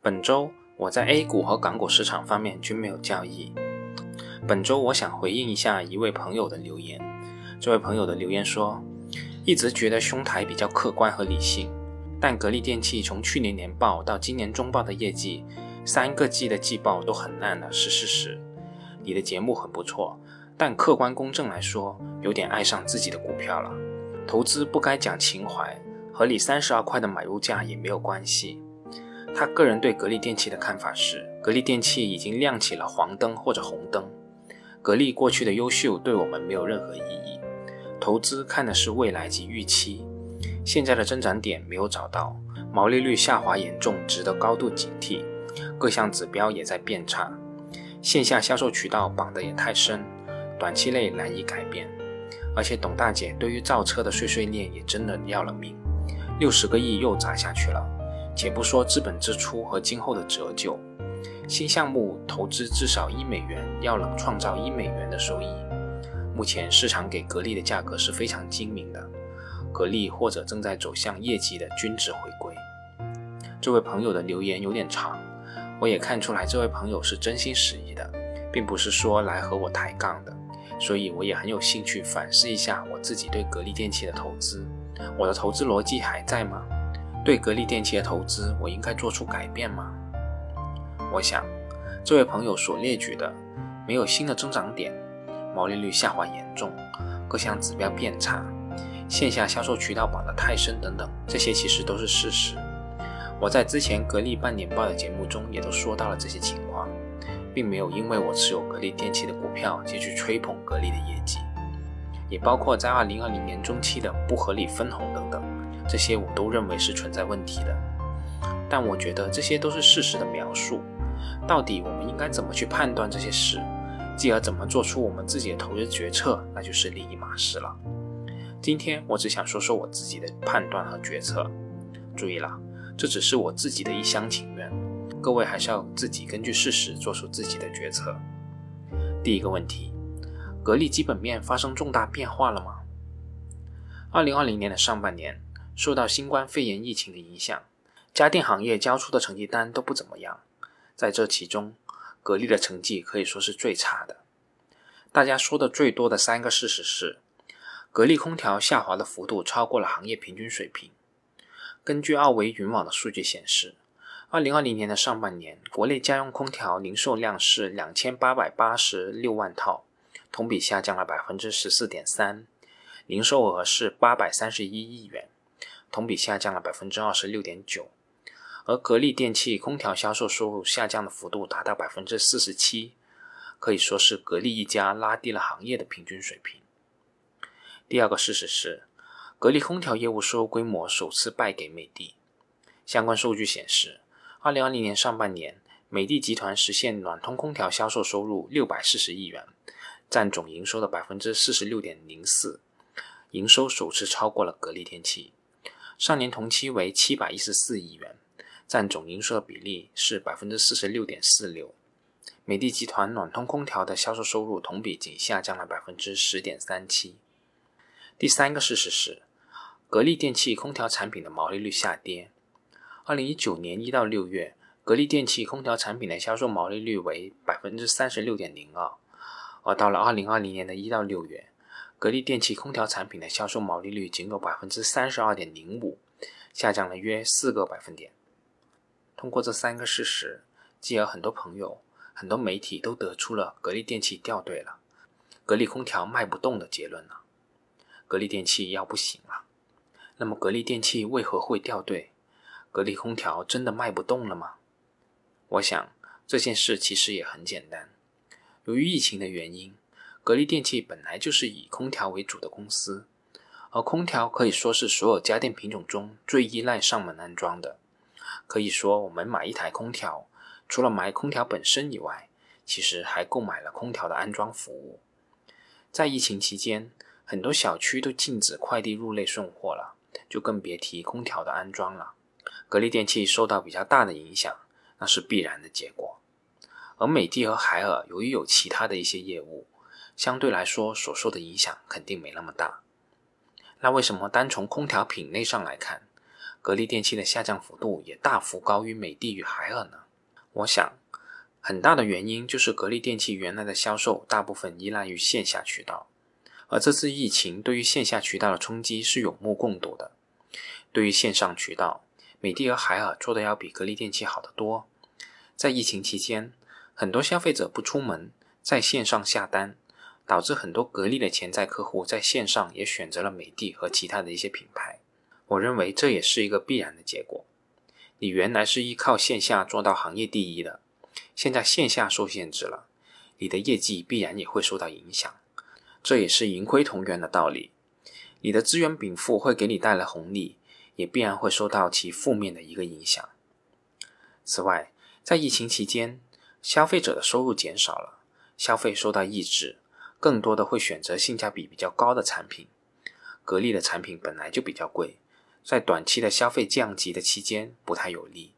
本周我在 A 股和港股市场方面均没有交易。本周我想回应一下一位朋友的留言。这位朋友的留言说，一直觉得兄台比较客观和理性，但格力电器从去年年报到今年中报的业绩，三个季的季报都很烂了，是事实。你的节目很不错，但客观公正来说，有点爱上自己的股票了。投资不该讲情怀。和你三十二块的买入价也没有关系。他个人对格力电器的看法是，格力电器已经亮起了黄灯或者红灯。格力过去的优秀对我们没有任何意义。投资看的是未来及预期，现在的增长点没有找到，毛利率下滑严重，值得高度警惕。各项指标也在变差，线下销售渠道绑得也太深，短期内难以改变。而且董大姐对于造车的碎碎念也真的要了命。六十个亿又砸下去了，且不说资本支出和今后的折旧，新项目投资至少一美元，要能创造一美元的收益。目前市场给格力的价格是非常精明的，格力或者正在走向业绩的均值回归。这位朋友的留言有点长，我也看出来这位朋友是真心实意的，并不是说来和我抬杠的，所以我也很有兴趣反思一下我自己对格力电器的投资。我的投资逻辑还在吗？对格力电器的投资，我应该做出改变吗？我想，这位朋友所列举的没有新的增长点，毛利率下滑严重，各项指标变差，线下销售渠道绑得太深等等，这些其实都是事实。我在之前格力半年报的节目中也都说到了这些情况，并没有因为我持有格力电器的股票就去吹捧格力的业绩。也包括在二零二零年中期的不合理分红等等，这些我都认为是存在问题的。但我觉得这些都是事实的描述，到底我们应该怎么去判断这些事，继而怎么做出我们自己的投资决策，那就是另一码事了。今天我只想说说我自己的判断和决策。注意了，这只是我自己的一厢情愿，各位还是要自己根据事实做出自己的决策。第一个问题。格力基本面发生重大变化了吗？二零二零年的上半年，受到新冠肺炎疫情的影响，家电行业交出的成绩单都不怎么样。在这其中，格力的成绩可以说是最差的。大家说的最多的三个事实是：格力空调下滑的幅度超过了行业平均水平。根据奥维云网的数据显示，二零二零年的上半年，国内家用空调零售量是两千八百八十六万套。同比下降了百分之十四点三，零售额是八百三十一亿元，同比下降了百分之二十六点九。而格力电器空调销售收入下降的幅度达到百分之四十七，可以说是格力一家拉低了行业的平均水平。第二个事实是，格力空调业务收入规模首次败给美的。相关数据显示，二零二零年上半年，美的集团实现暖通空调销售收入六百四十亿元。占总营收的百分之四十六点零四，营收首次超过了格力电器。上年同期为七百一十四亿元，占总营收的比例是百分之四十六点四六。美的集团暖通空调的销售收入同比仅下降了百分之十点三七。第三个事实是，格力电器空调产品的毛利率下跌。二零一九年一到六月，格力电器空调产品的销售毛利率为百分之三十六点零二。而到了二零二零年的一到六月，格力电器空调产品的销售毛利率仅有百分之三十二点零五，下降了约四个百分点。通过这三个事实，继而很多朋友、很多媒体都得出了格力电器掉队了，格力空调卖不动的结论了，格力电器要不行了。那么，格力电器为何会掉队？格力空调真的卖不动了吗？我想这件事其实也很简单。由于疫情的原因，格力电器本来就是以空调为主的公司，而空调可以说是所有家电品种中最依赖上门安装的。可以说，我们买一台空调，除了买空调本身以外，其实还购买了空调的安装服务。在疫情期间，很多小区都禁止快递入内送货了，就更别提空调的安装了。格力电器受到比较大的影响，那是必然的结果。而美的和海尔由于有其他的一些业务，相对来说所受的影响肯定没那么大。那为什么单从空调品类上来看，格力电器的下降幅度也大幅高于美的与海尔呢？我想，很大的原因就是格力电器原来的销售大部分依赖于线下渠道，而这次疫情对于线下渠道的冲击是有目共睹的。对于线上渠道，美的和海尔做的要比格力电器好得多。在疫情期间，很多消费者不出门，在线上下单，导致很多格力的潜在客户在线上也选择了美的和其他的一些品牌。我认为这也是一个必然的结果。你原来是依靠线下做到行业第一的，现在线下受限制了，你的业绩必然也会受到影响。这也是盈亏同源的道理。你的资源禀赋会给你带来红利。也必然会受到其负面的一个影响。此外，在疫情期间，消费者的收入减少了，消费受到抑制，更多的会选择性价比比较高的产品。格力的产品本来就比较贵，在短期的消费降级的期间不太有利。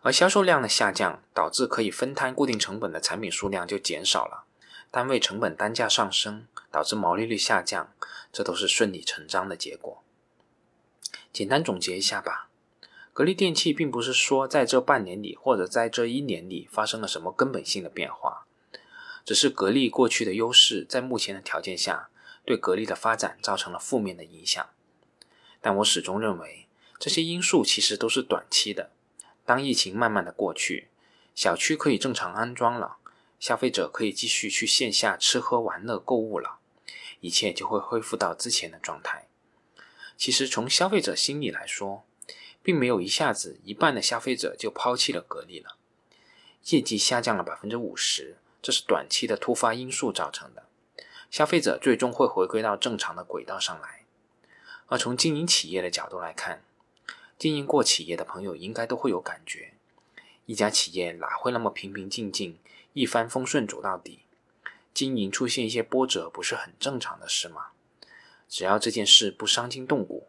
而销售量的下降，导致可以分摊固定成本的产品数量就减少了，单位成本单价上升，导致毛利率下降，这都是顺理成章的结果。简单总结一下吧，格力电器并不是说在这半年里或者在这一年里发生了什么根本性的变化，只是格力过去的优势在目前的条件下对格力的发展造成了负面的影响。但我始终认为这些因素其实都是短期的。当疫情慢慢的过去，小区可以正常安装了，消费者可以继续去线下吃喝玩乐购物了，一切就会恢复到之前的状态。其实从消费者心理来说，并没有一下子一半的消费者就抛弃了格力了。业绩下降了百分之五十，这是短期的突发因素造成的。消费者最终会回归到正常的轨道上来。而从经营企业的角度来看，经营过企业的朋友应该都会有感觉：一家企业哪会那么平平静静、一帆风顺走到底？经营出现一些波折，不是很正常的事吗？只要这件事不伤筋动骨，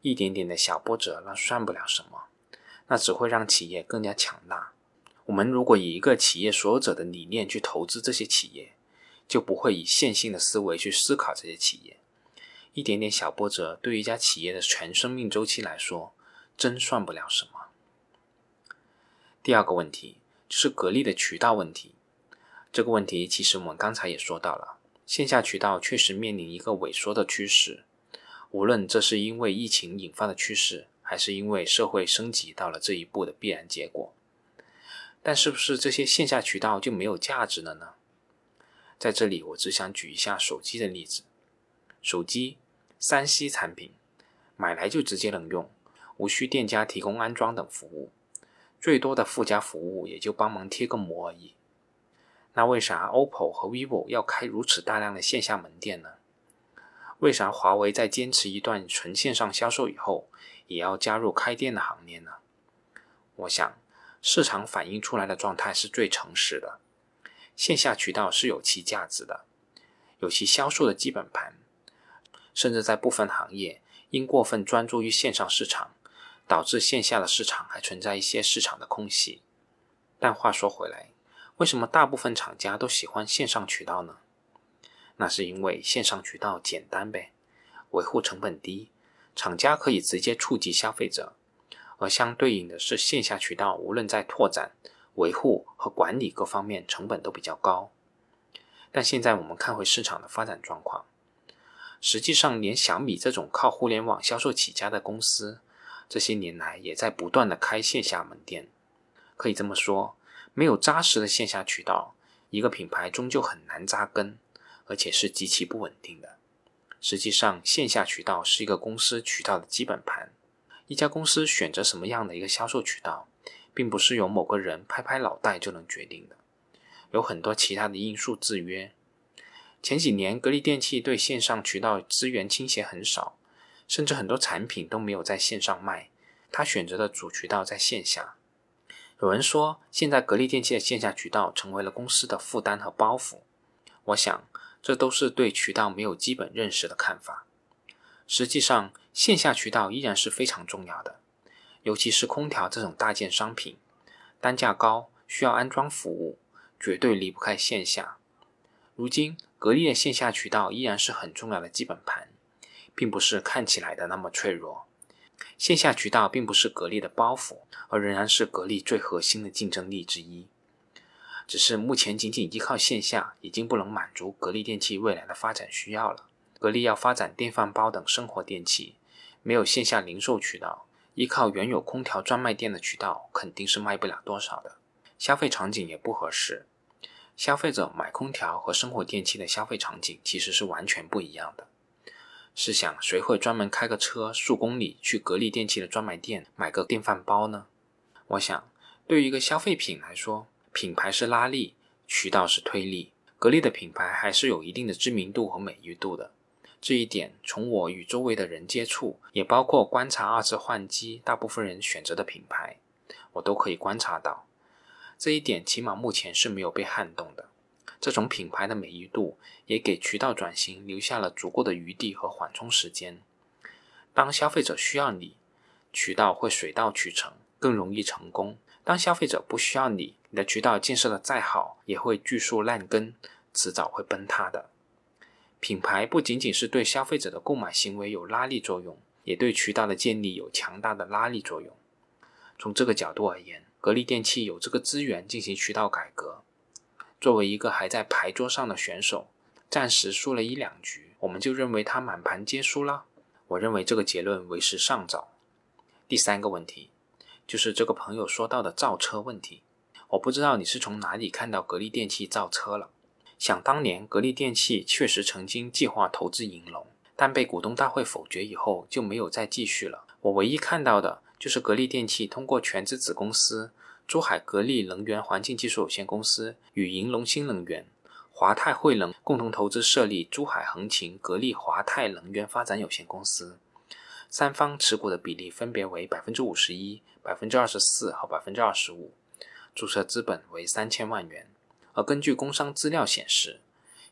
一点点的小波折那算不了什么，那只会让企业更加强大。我们如果以一个企业所有者的理念去投资这些企业，就不会以线性的思维去思考这些企业。一点点小波折对于一家企业的全生命周期来说，真算不了什么。第二个问题就是格力的渠道问题，这个问题其实我们刚才也说到了。线下渠道确实面临一个萎缩的趋势，无论这是因为疫情引发的趋势，还是因为社会升级到了这一步的必然结果。但是不是这些线下渠道就没有价值了呢？在这里，我只想举一下手机的例子。手机，三 C 产品，买来就直接能用，无需店家提供安装等服务，最多的附加服务也就帮忙贴个膜而已。那为啥 OPPO 和 vivo 要开如此大量的线下门店呢？为啥华为在坚持一段纯线上销售以后，也要加入开店的行列呢？我想，市场反映出来的状态是最诚实的。线下渠道是有其价值的，有其销售的基本盘，甚至在部分行业因过分专注于线上市场，导致线下的市场还存在一些市场的空隙。但话说回来，为什么大部分厂家都喜欢线上渠道呢？那是因为线上渠道简单呗，维护成本低，厂家可以直接触及消费者，而相对应的是线下渠道，无论在拓展、维护和管理各方面成本都比较高。但现在我们看回市场的发展状况，实际上连小米这种靠互联网销售起家的公司，这些年来也在不断的开线下门店，可以这么说。没有扎实的线下渠道，一个品牌终究很难扎根，而且是极其不稳定的。实际上，线下渠道是一个公司渠道的基本盘。一家公司选择什么样的一个销售渠道，并不是由某个人拍拍脑袋就能决定的，有很多其他的因素制约。前几年，格力电器对线上渠道资源倾斜很少，甚至很多产品都没有在线上卖，他选择的主渠道在线下。有人说，现在格力电器的线下渠道成为了公司的负担和包袱。我想，这都是对渠道没有基本认识的看法。实际上，线下渠道依然是非常重要的，尤其是空调这种大件商品，单价高，需要安装服务，绝对离不开线下。如今，格力的线下渠道依然是很重要的基本盘，并不是看起来的那么脆弱。线下渠道并不是格力的包袱，而仍然是格力最核心的竞争力之一。只是目前仅仅依靠线下，已经不能满足格力电器未来的发展需要了。格力要发展电饭煲等生活电器，没有线下零售渠道，依靠原有空调专卖店的渠道，肯定是卖不了多少的。消费场景也不合适。消费者买空调和生活电器的消费场景其实是完全不一样的。试想，谁会专门开个车数公里去格力电器的专卖店买个电饭煲呢？我想，对于一个消费品来说，品牌是拉力，渠道是推力。格力的品牌还是有一定的知名度和美誉度的。这一点，从我与周围的人接触，也包括观察二次换机，大部分人选择的品牌，我都可以观察到。这一点起码目前是没有被撼动的。这种品牌的美誉度也给渠道转型留下了足够的余地和缓冲时间。当消费者需要你，渠道会水到渠成，更容易成功；当消费者不需要你，你的渠道建设的再好，也会巨树烂根，迟早会崩塌的。品牌不仅仅是对消费者的购买行为有拉力作用，也对渠道的建立有强大的拉力作用。从这个角度而言，格力电器有这个资源进行渠道改革。作为一个还在牌桌上的选手，暂时输了一两局，我们就认为他满盘皆输了？我认为这个结论为时尚早。第三个问题，就是这个朋友说到的造车问题。我不知道你是从哪里看到格力电器造车了。想当年，格力电器确实曾经计划投资银龙，但被股东大会否决以后，就没有再继续了。我唯一看到的。就是格力电器通过全资子公司珠海格力能源环境技术有限公司与银龙新能源、华泰汇能共同投资设立珠海横琴格力华泰能源发展有限公司，三方持股的比例分别为百分之五十一、百分之二十四和百分之二十五，注册资本为三千万元。而根据工商资料显示，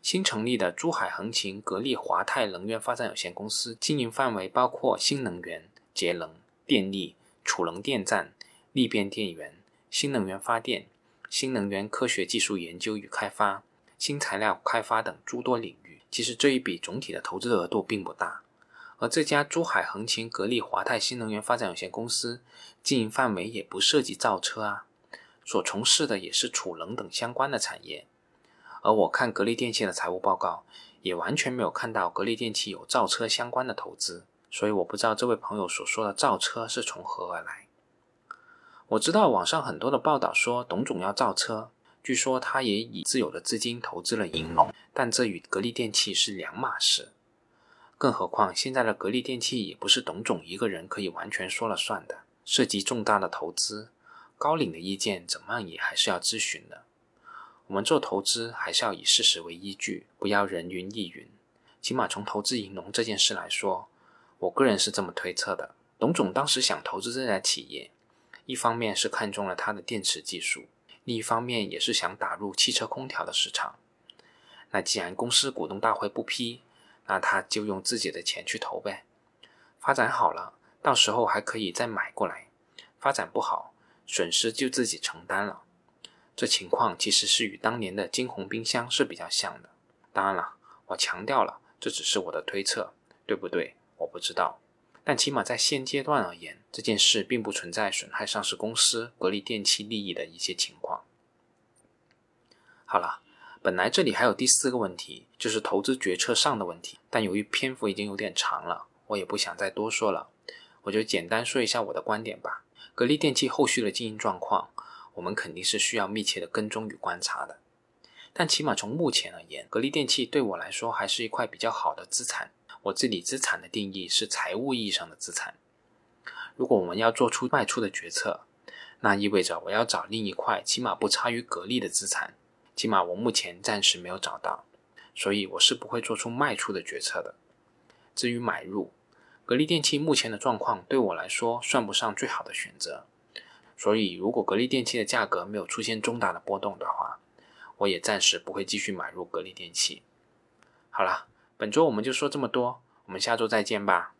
新成立的珠海横琴格力华泰能源发展有限公司经营范围包括新能源、节能。电力、储能电站、逆变电源、新能源发电、新能源科学技术研究与开发、新材料开发等诸多领域。其实这一笔总体的投资额度并不大，而这家珠海横琴格力华泰新能源发展有限公司经营范围也不涉及造车啊，所从事的也是储能等相关的产业。而我看格力电器的财务报告，也完全没有看到格力电器有造车相关的投资。所以我不知道这位朋友所说的造车是从何而来。我知道网上很多的报道说董总要造车，据说他也以自有的资金投资了银龙，但这与格力电器是两码事。更何况现在的格力电器也不是董总一个人可以完全说了算的，涉及重大的投资，高领的意见怎么样也还是要咨询的。我们做投资还是要以事实为依据，不要人云亦云。起码从投资银龙这件事来说。我个人是这么推测的：董总当时想投资这家企业，一方面是看中了它的电池技术，另一方面也是想打入汽车空调的市场。那既然公司股东大会不批，那他就用自己的钱去投呗。发展好了，到时候还可以再买过来；发展不好，损失就自己承担了。这情况其实是与当年的金鸿冰箱是比较像的。当然了，我强调了，这只是我的推测，对不对？我不知道，但起码在现阶段而言，这件事并不存在损害上市公司格力电器利益的一些情况。好了，本来这里还有第四个问题，就是投资决策上的问题，但由于篇幅已经有点长了，我也不想再多说了，我就简单说一下我的观点吧。格力电器后续的经营状况，我们肯定是需要密切的跟踪与观察的，但起码从目前而言，格力电器对我来说还是一块比较好的资产。我这里资产的定义是财务意义上的资产。如果我们要做出卖出的决策，那意味着我要找另一块起码不差于格力的资产，起码我目前暂时没有找到，所以我是不会做出卖出的决策的。至于买入，格力电器目前的状况对我来说算不上最好的选择，所以如果格力电器的价格没有出现重大的波动的话，我也暂时不会继续买入格力电器。好了。本周我们就说这么多，我们下周再见吧。